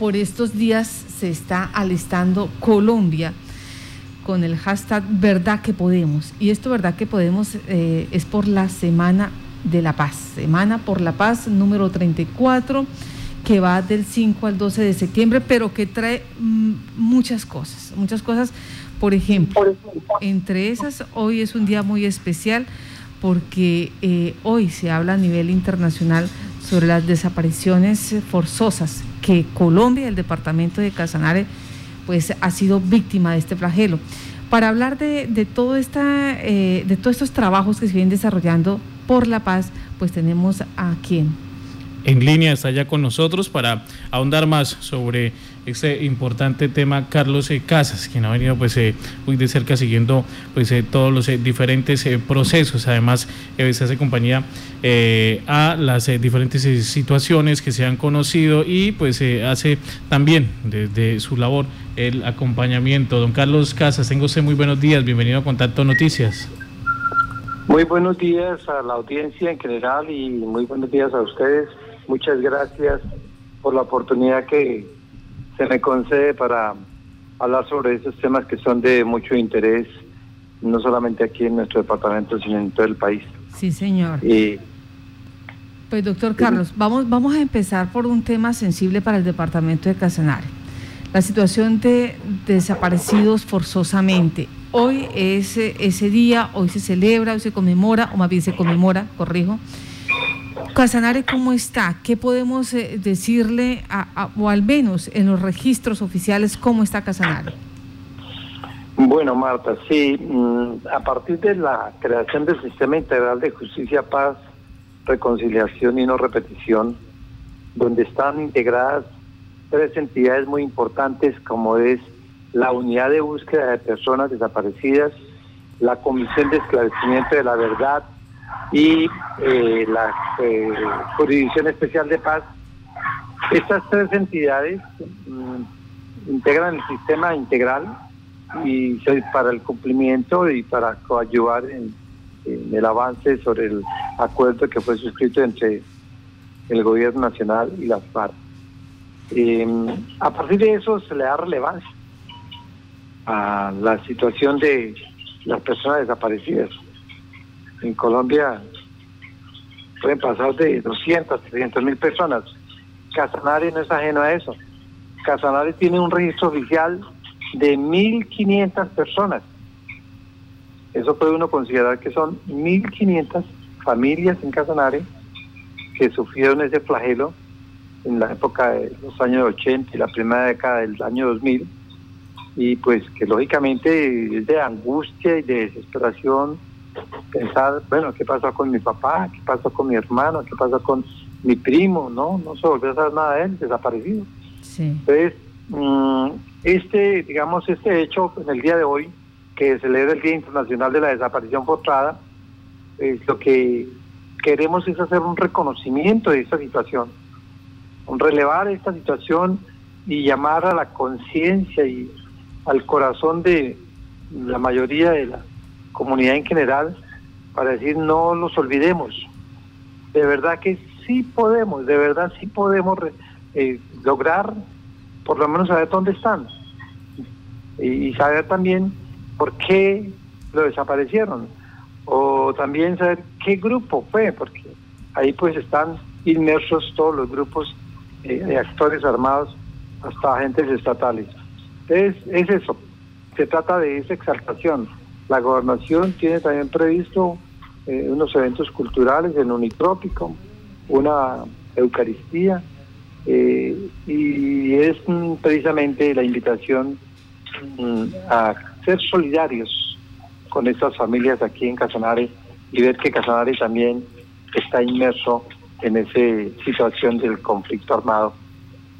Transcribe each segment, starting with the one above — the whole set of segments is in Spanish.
por estos días se está alistando Colombia con el hashtag Verdad que Podemos. Y esto Verdad que Podemos eh, es por la Semana de la Paz, Semana por la Paz número 34, que va del 5 al 12 de septiembre, pero que trae mm, muchas cosas, muchas cosas. Por ejemplo, entre esas, hoy es un día muy especial porque eh, hoy se habla a nivel internacional sobre las desapariciones forzosas que Colombia, el departamento de Casanare, pues ha sido víctima de este flagelo. Para hablar de, de todo esta, eh, de todos estos trabajos que se vienen desarrollando por la paz, pues tenemos a quién. En línea está ya con nosotros para ahondar más sobre este importante tema Carlos eh, Casas, quien ha venido pues eh, muy de cerca siguiendo pues eh, todos los diferentes procesos, además se hace compañía a las diferentes situaciones que se han conocido y pues hace también desde su labor el acompañamiento. Don Carlos Casas, tengo usted muy buenos días, bienvenido a Contacto Noticias. Muy buenos días a la audiencia en general y muy buenos días a ustedes. Muchas gracias por la oportunidad que se me concede para hablar sobre esos temas que son de mucho interés, no solamente aquí en nuestro departamento, sino en todo el país. Sí, señor. Y, pues doctor Carlos, vamos, vamos a empezar por un tema sensible para el departamento de Casanare. La situación de desaparecidos forzosamente. Hoy es ese día, hoy se celebra, hoy se conmemora, o más bien se conmemora, corrijo, Casanare, ¿cómo está? ¿Qué podemos eh, decirle, o al menos en los registros oficiales, cómo está Casanare? Bueno, Marta, sí, mm, a partir de la creación del Sistema Integral de Justicia, Paz, Reconciliación y No Repetición, donde están integradas tres entidades muy importantes como es la Unidad de Búsqueda de Personas Desaparecidas, la Comisión de Esclarecimiento de la Verdad y eh, la eh, Jurisdicción Especial de Paz. Estas tres entidades mm, integran el sistema integral y para el cumplimiento y para coadyuvar en, el avance sobre el acuerdo que fue suscrito entre el gobierno nacional y las FARC. Em, a partir de eso se le da relevancia a la situación de las personas desaparecidas en Colombia pueden pasar de 200, 300 mil personas. Casanare no es ajeno a eso. Casanare tiene un registro oficial de 1.500 personas. Eso puede uno considerar que son 1.500 familias en Casanare que sufrieron ese flagelo en la época de los años 80 y la primera década del año 2000 y pues que lógicamente es de angustia y de desesperación pensar, bueno, ¿qué pasó con mi papá? ¿Qué pasó con mi hermano? ¿Qué pasó con mi primo? No, no se volvió a saber nada de él, desaparecido. Entonces, mm, este, digamos, este hecho en el día de hoy, que celebra el Día Internacional de la Desaparición Forzada, es lo que queremos es hacer un reconocimiento de esta situación, un relevar esta situación y llamar a la conciencia y al corazón de la mayoría de la comunidad en general, para decir no los olvidemos. De verdad que sí podemos, de verdad sí podemos eh, lograr por lo menos saber dónde están y, saber también por qué lo desaparecieron o también saber qué grupo fue, porque ahí pues están inmersos todos los grupos eh, de actores armados hasta agentes estatales. Entonces es eso, se trata de esa exaltación la gobernación tiene también previsto eh, unos eventos culturales en Unitrópico, una Eucaristía, eh, y es precisamente la invitación mm, a ser solidarios con estas familias aquí en Casanare y ver que Casanare también está inmerso en esa situación del conflicto armado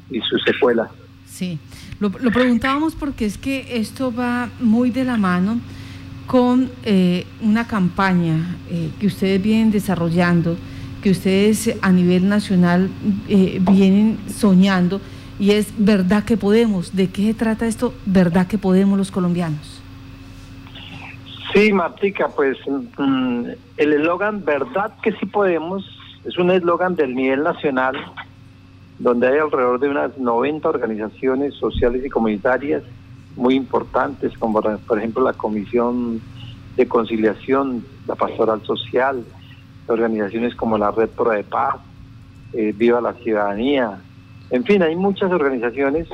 y su secuela. Sí, lo preguntábamos porque es que esto va muy de la mano con eh, una campaña eh, que ustedes vienen desarrollando, que ustedes a nivel nacional eh, vienen soñando, y es verdad que podemos. ¿De qué se trata esto? ¿Verdad que podemos los colombianos? Sí, Martica, pues mm, el eslogan Verdad que sí podemos es un eslogan del nivel nacional donde hay alrededor de unas 90 organizaciones sociales y comunitarias muy importantes, como por ejemplo la Comisión de Conciliación, la Pastoral Social, organizaciones como la Red Pro de Paz, eh, Viva la Ciudadanía, en fin, hay muchas organizaciones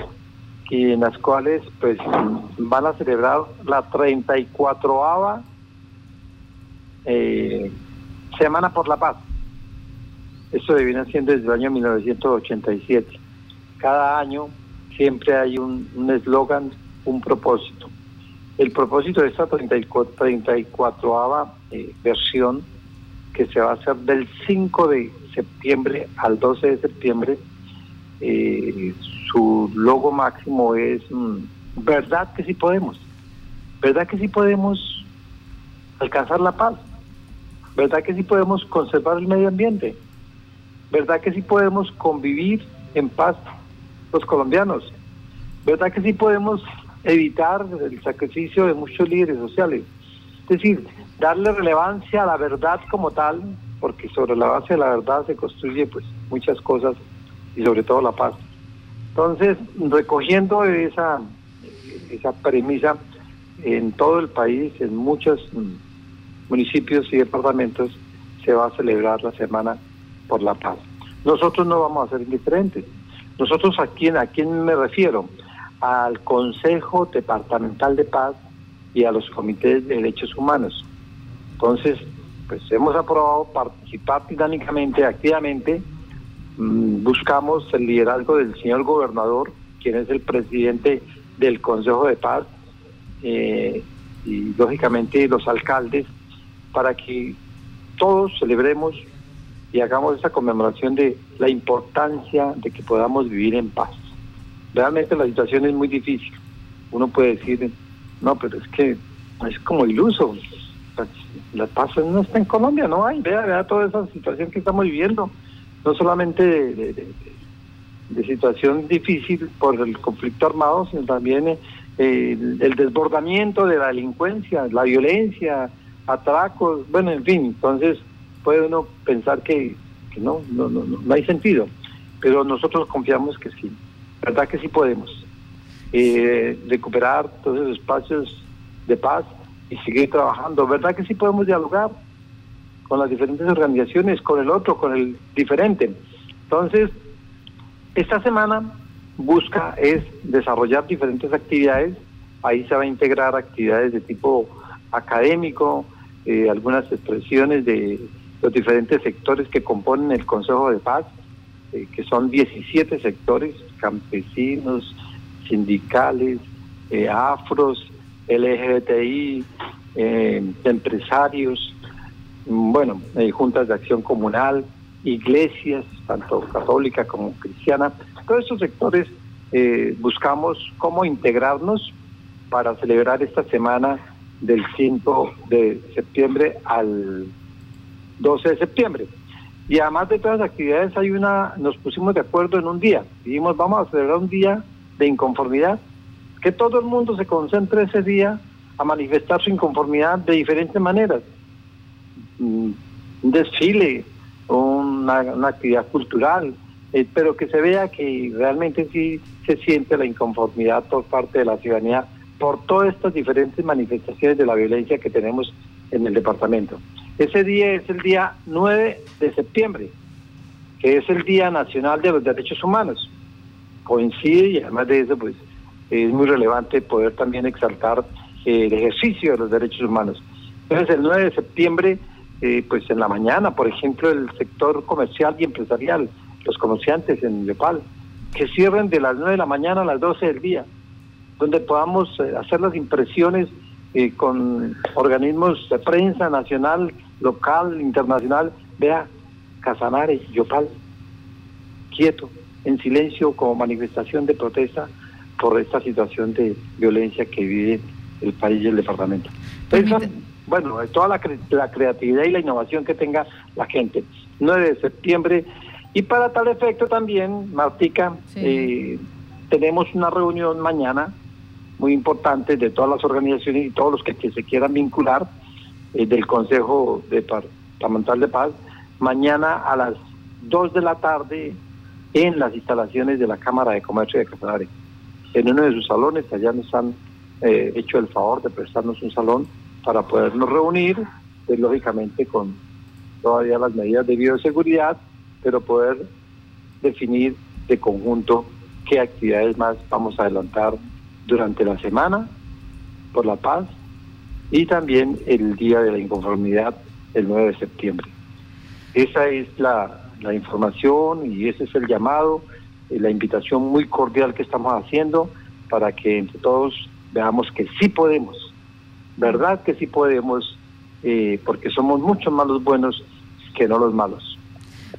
que, en las cuales pues van a celebrar la 34ava eh, Semana por la Paz. Eso viene siendo desde el año 1987. Cada año siempre hay un eslogan, un, propósito. El propósito de esta 34, 34ava eh, versión, que se va a hacer del 5 de septiembre al 12 de septiembre, eh, su logo máximo es mm, verdad que sí podemos, verdad que sí podemos alcanzar la paz, verdad que sí podemos conservar el medio ambiente, verdad que sí podemos convivir en paz los colombianos, verdad que sí podemos evitar el sacrificio de muchos líderes sociales, es decir, darle relevancia a la verdad como tal, porque sobre la base de la verdad se construye pues muchas cosas y sobre todo la paz. Entonces, recogiendo esa, esa premisa en todo el país, en muchos municipios y departamentos, se va a celebrar la Semana por la Paz. Nosotros no vamos a ser indiferentes. Nosotros a quién, a quién me refiero? Al Consejo Departamental de Paz y a los comités de derechos humanos. Entonces, pues hemos aprobado participar dinámicamente, activamente Mm, buscamos el liderazgo del señor gobernador, quien es el presidente del Consejo de Paz, eh, y lógicamente los alcaldes, para que todos celebremos y hagamos esa conmemoración de la importancia de que podamos vivir en paz. Realmente la situación es muy difícil. Uno puede decir, no, pero es que es como iluso. La paz no está en Colombia, no hay. Vea, vea toda esa situación que estamos viviendo no solamente de, situación difícil por el conflicto armado, sino también eh, el, desbordamiento de la delincuencia, la violencia, atracos, bueno, en fin, entonces puede uno pensar que, no, no, no, no, hay sentido, pero nosotros confiamos que sí, verdad que sí podemos eh, recuperar todos esos espacios de paz y seguir trabajando, verdad que sí podemos dialogar, con las diferentes organizaciones, con el otro, con el diferente. Entonces, esta semana busca es desarrollar diferentes actividades, ahí se va a integrar actividades de tipo académico, eh, algunas expresiones de los diferentes sectores que componen el Consejo de Paz, eh, que son 17 sectores, campesinos, sindicales, eh, afros, LGBTI, empresarios, bueno, eh, juntas de acción comunal, iglesias, tanto católica como cristiana, todos esos sectores eh, buscamos cómo integrarnos para celebrar esta semana del 5 de septiembre al 12 de septiembre. Y además de todas las actividades hay una, nos pusimos de acuerdo en un día, dijimos vamos a celebrar un día de inconformidad, que todo el mundo se concentre ese día a manifestar su inconformidad de diferentes maneras. Un desfile, una, actividad cultural, eh, pero que se vea que realmente sí se siente la inconformidad por parte de la ciudadanía por todas estas diferentes manifestaciones de la violencia que tenemos en el departamento. Ese día es el día 9 de septiembre, que es el Día Nacional de los Derechos Humanos. Coincide y además de eso, pues es muy relevante poder también exaltar el ejercicio de los derechos humanos. Entonces, el 9 de septiembre eh, pues en la mañana, por ejemplo, el sector comercial y empresarial, los comerciantes en Nepal, que cierren de las 9 de la mañana a las 12 del día, donde podamos eh, hacer las impresiones eh, con organismos de prensa nacional, local, internacional. Vea, Casanare, Yopal, quieto, en silencio como manifestación de protesta por esta situación de violencia que vive el país y el departamento bueno, toda la, la, creatividad y la innovación que tenga la gente. 9 de septiembre. Y para tal efecto también, Martica, eh, tenemos una reunión mañana muy importante de todas las organizaciones y todos los que, se quieran vincular eh, del Consejo Departamental de Paz. Mañana a las 2 de la tarde en las instalaciones de la Cámara de Comercio de Casanare. En uno de sus salones, allá nos han eh, hecho el favor de prestarnos un salón para podernos reunir, pues, lógicamente con todavía las medidas de bioseguridad, pero poder definir de conjunto qué actividades más vamos a adelantar durante la semana por la paz y también el Día de la Inconformidad el 9 de septiembre. Esa es la, información y ese es el llamado, y la invitación muy cordial que estamos haciendo para que entre todos veamos que sí podemos, verdad que sí podemos, eh, porque somos muchos más los buenos que no los malos.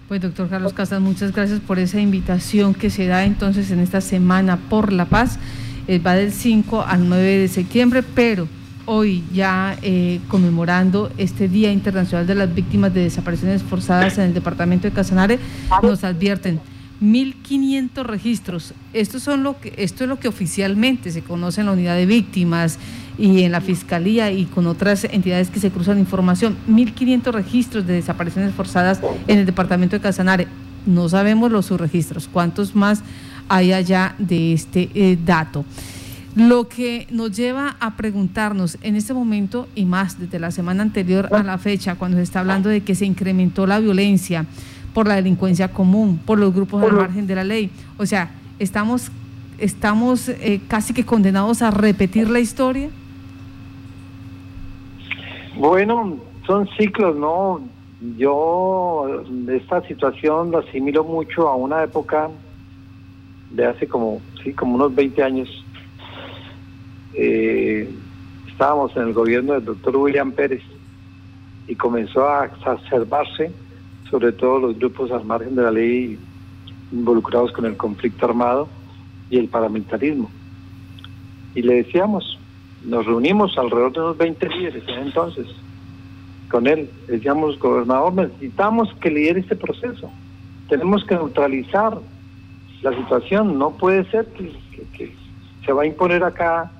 Pues doctor Carlos Casas, muchas gracias por esa invitación que se da entonces en esta semana por la paz. Eh, va del 5 al 9 de septiembre, pero hoy ya eh, conmemorando este Día Internacional de las Víctimas de Desapariciones Forzadas en el departamento de Casanare, nos advierten 1.500 registros. Esto, es lo que oficialmente se conoce en la unidad de víctimas y en la Fiscalía y con otras entidades que se cruzan información. 1.500 registros de desapariciones forzadas en el departamento de Casanare. No sabemos los subregistros, cuántos más hay allá de este eh, dato. Lo que nos lleva a preguntarnos en este momento y más desde la semana anterior a la fecha, cuando se está hablando de que se incrementó la violencia por la delincuencia común, por los grupos al margen de la ley. O sea, estamos, estamos eh, casi que condenados a repetir la historia. Bueno, son ciclos, ¿no? Yo esta situación lo asimilo mucho a una época de hace como, sí, como unos 20 años. Eh, estábamos en el gobierno del doctor William Pérez y comenzó a exacerbarse sobre todo los grupos al margen de la ley involucrados con el conflicto armado y el paramilitarismo. Y le decíamos, nos reunimos alrededor de unos 20 líderes en entonces con él. Decíamos, gobernador, necesitamos que lidere este proceso. Tenemos que neutralizar la situación. No puede ser que, se va a imponer acá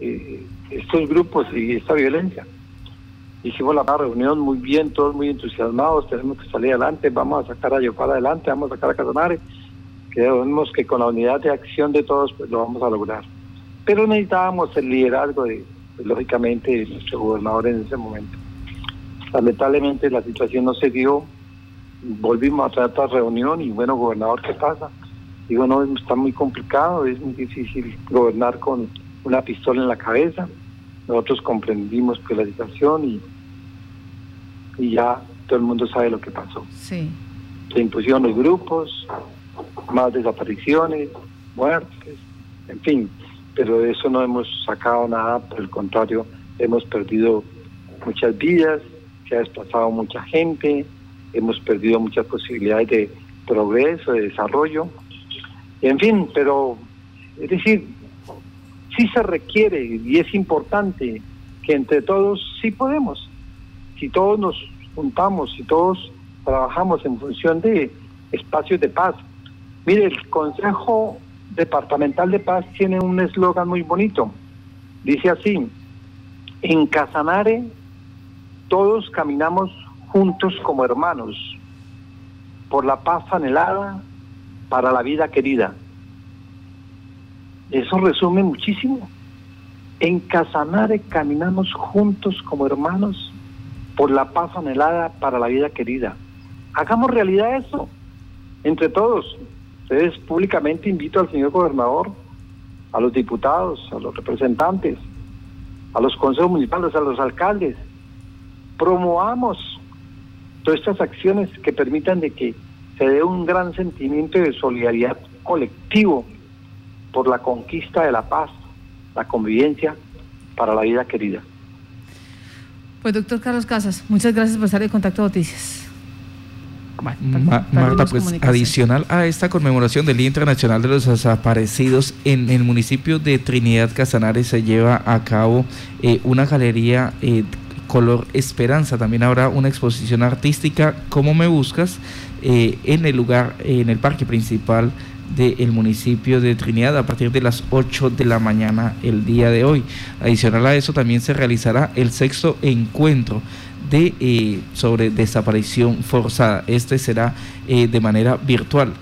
eh, estos grupos y esta violencia. Hicimos la reunión muy bien, todos muy entusiasmados, tenemos que salir adelante, vamos a sacar a Yopal adelante, vamos a sacar a Casanare. Creemos que con la unidad de acción de todos pues, lo vamos a lograr pero necesitábamos el liderazgo de, pues, lógicamente, de nuestro gobernador en ese momento. Lamentablemente la situación no se dio, volvimos a tratar reunión y bueno, gobernador, ¿qué pasa? Digo, no, está muy complicado, es muy difícil gobernar con una pistola en la cabeza. Nosotros comprendimos pues la situación y, y ya todo el mundo sabe lo que pasó. Sí. Se impusieron los grupos, más desapariciones, muertes, en fin, pero de eso no hemos sacado nada, por el contrario, hemos perdido muchas vidas, se ha desplazado mucha gente, hemos perdido muchas posibilidades de progreso, de desarrollo, en fin, pero es decir, sí se requiere y es importante que entre todos sí podemos, si todos nos juntamos, si todos trabajamos en función de espacios de paz. Mire, el Consejo Departamental de Paz tiene un eslogan muy bonito. Dice así, en Casanare todos caminamos juntos como hermanos, por la paz anhelada, para la vida querida. Eso resume muchísimo. En Casanare caminamos juntos como hermanos, por la paz anhelada, para la vida querida. Hagamos realidad eso, entre todos. Entonces, públicamente invito al señor gobernador, a los diputados, a los representantes, a los consejos municipales, a los alcaldes, promovamos todas estas acciones que permitan de que se dé un gran sentimiento de solidaridad colectivo por la conquista de la paz, la convivencia para la vida querida. Pues doctor Carlos Casas, muchas gracias por estar en Contacto Noticias. Marta, pues adicional a esta conmemoración del Día Internacional de los Desaparecidos, en el municipio de Trinidad Casanares se lleva a cabo eh, una galería eh, color esperanza. También habrá una exposición artística, como me buscas, eh, en el lugar, en el parque principal del municipio de Trinidad a partir de las 8 de la mañana el día de hoy. Adicional a eso también se realizará el sexto encuentro de, eh, sobre desaparición forzada. Este será eh, de manera virtual.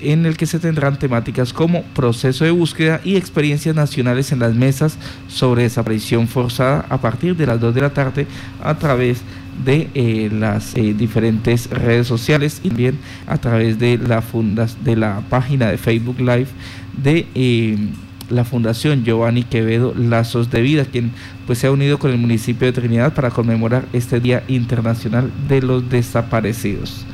en el que se tendrán temáticas como proceso de búsqueda y experiencias nacionales en las mesas sobre desaparición forzada a partir de las 2 de la tarde a través de eh, las eh, diferentes redes sociales y también a través de la, fundas, de la página de Facebook Live de eh, la Fundación Giovanni Quevedo Lazos de Vida, quien pues se ha unido con el municipio de Trinidad para conmemorar este Día Internacional de los Desaparecidos.